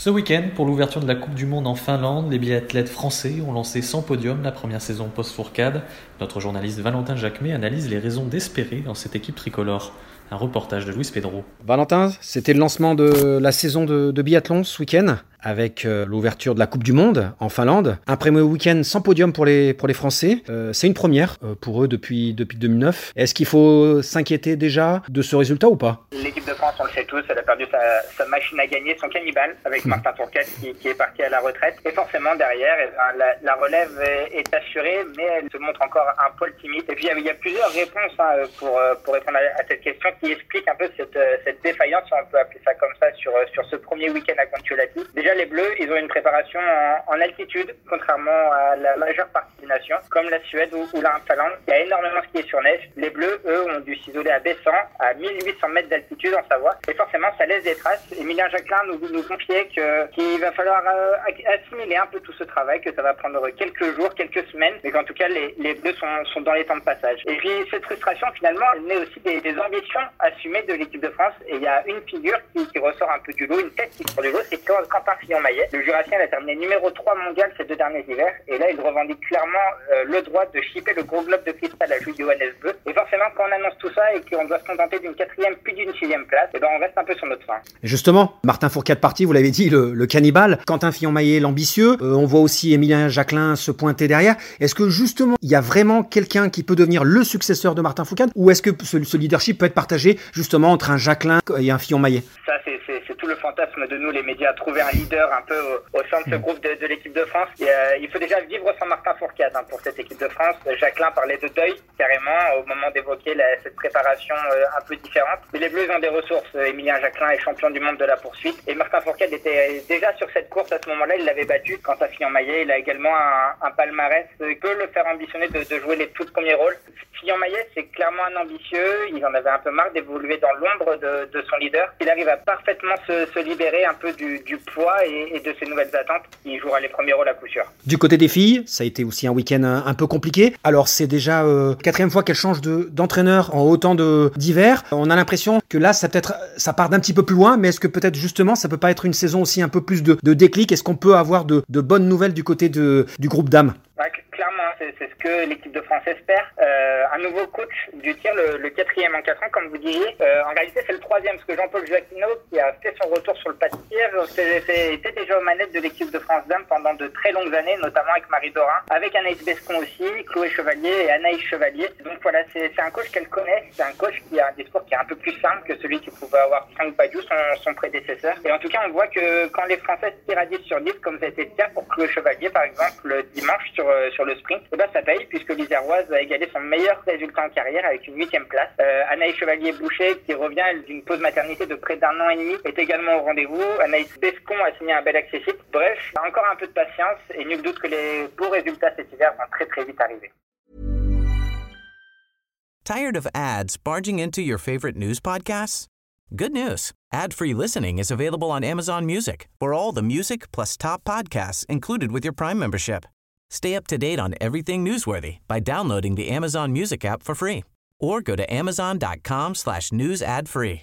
Ce week-end, pour l'ouverture de la Coupe du Monde en Finlande, les biathlètes français ont lancé sans podium la première saison post-fourcade. Notre journaliste Valentin Jacquemet analyse les raisons d'espérer dans cette équipe tricolore. Un reportage de Louis Pedro. Valentin, c'était le lancement de la saison de biathlon ce week-end? Avec euh, l'ouverture de la Coupe du Monde en Finlande. Un premier week-end sans podium pour les, pour les Français. Euh, c'est une première euh, pour eux depuis, depuis 2009. Est-ce qu'il faut s'inquiéter déjà de ce résultat ou pas? L'équipe de France, on le sait tous, elle a perdu sa, sa machine à gagner, son cannibale, avec mmh. Martin Fourcade qui, qui, est parti à la retraite. Et forcément, derrière, eh ben, la, la, relève est, est, assurée, mais elle se montre encore un poil timide. Et puis, il y a plusieurs réponses hein, pour, pour répondre à, à, cette question qui expliquent un peu cette, cette défaillance, si on peut appeler ça comme ça, sur, sur ce premier week-end à Contiolati. Déjà, les Bleus, ils ont une préparation en, en, altitude, contrairement à la majeure partie des nations, comme la Suède ou, ou la Finlande. Il y a énormément skié sur neige. Les Bleus, eux, ont dû s'isoler à Bessan, à 1800 mètres d'altitude en Savoie. Et forcément, ça laisse des traces. Emilien Jacquelin nous, nous confiait qu'il va falloir euh, assimiler un peu tout ce travail, que ça va prendre quelques jours, quelques semaines, mais qu'en tout cas, les, les Bleus sont, sont, dans les temps de passage. Et puis, cette frustration, finalement, elle naît aussi des, des ambitions assumées de l'équipe de France. Et il y a une figure qui, qui, ressort un peu du lot, une tête qui sort du lot, c'est Quentin Fillon-Maillet le Jurassien a terminé numéro 3 mondial ces deux derniers hivers. Et là, il revendique clairement euh, le droit de chipper le gros globe de cristal à Jules Johannes Beu. Et forcément, quand on annonce tout ça et qu'on doit se contenter d'une quatrième puis d'une sixième place, et eh ben on reste un peu sur notre fin. Justement, Martin Fourcade parti, vous l'avez dit, le, le, cannibale. Quentin Fillon-Maillet, l'ambitieux. Euh, on voit aussi Emilien Jacquelin se pointer derrière. Est-ce que justement, il y a vraiment quelqu'un qui peut devenir le successeur de Martin Fourcade? Ou est-ce que ce, ce, leadership peut être partagé justement entre un Jacquelin et un Fillon-Maillet? Ça, c'est tout le fantasme de nous, les médias, trouver un leader un peu au, au sein de ce groupe de, de l'équipe de France. Et, euh, il faut déjà vivre sans Martin Fourcade hein, pour cette équipe de France. Jacquelin parlait de deuil carrément au moment d'évoquer cette préparation euh, un peu différente. Mais les Bleus ont des ressources. Emilien Jacquelin est champion du monde de la poursuite. Et Martin Fourcade était déjà sur cette course à ce moment-là. Il l'avait battu. Quant à Fillon-Maillet, il a également un, un palmarès qui peut le faire ambitionner de, de jouer les tout premiers rôles. Fillon-Maillet, c'est clairement un ambitieux. Il en avait un peu marre d'évoluer dans l'ombre de, de, son leader. Il arrive à parfaitement se, se libérer un peu du, du poids et, et, de ses nouvelles attentes. Il jouera les premiers rôles à coup sûr. Du côté des filles, ça a été aussi un week-end un, un, peu compliqué. Alors c'est déjà euh, quatrième fois qu'elle change d'entraîneur en autant d'hiver. On a l'impression que là, ça peut-être, ça part d'un petit peu plus loin, mais est-ce que peut-être justement, ça peut pas être une saison aussi un peu plus de, de déclic? Est-ce qu'on peut avoir de, de, bonnes nouvelles du côté de, du groupe dames? Ouais, Clairement, c'est ce que l'équipe de France espère. Euh, un nouveau coach du tir, le, le, quatrième en quatre ans, comme vous disiez. Euh, en réalité, c'est le troisième, parce que Jean-Paul Joaquino, qui a fait son retour sur le pas était déjà aux manettes de l'équipe de France Dames pendant de très longues années, notamment avec Marie Dorin, avec Anaïs Bescon aussi, Chloé Chevalier et Anaïs Chevalier. Donc voilà, c'est un coach qu'elle connaît, c'est un coach qui a un discours qui est un peu plus simple que celui qui pouvait avoir Franck Badiou, son, son prédécesseur. Et en tout cas, on voit que quand les Françaises tirent à 10 sur 10, comme ça a le cas pour Chloé Chevalier, par exemple, le dimanche sur, sur le sprint, et ben ça paye puisque l'Iséroise a égalé son meilleur résultat en carrière avec une huitième place. Euh, Anaïs Chevalier-Boucher, qui revient d'une pause maternité de près d'un an et demi, est également au rendez-vous. Anaïs Bescon a signé un bel accessible. Bref, encore un peu de patience et nul doute que les beaux résultats cet hiver vont très très vite arriver. Tired of ads barging into your favorite news podcasts? Good news. Ad-free listening is available on Amazon Music for all the music plus top podcasts included with your Prime membership. Stay up to date on everything newsworthy by downloading the Amazon Music app for free or go to amazon.com slash news ad free.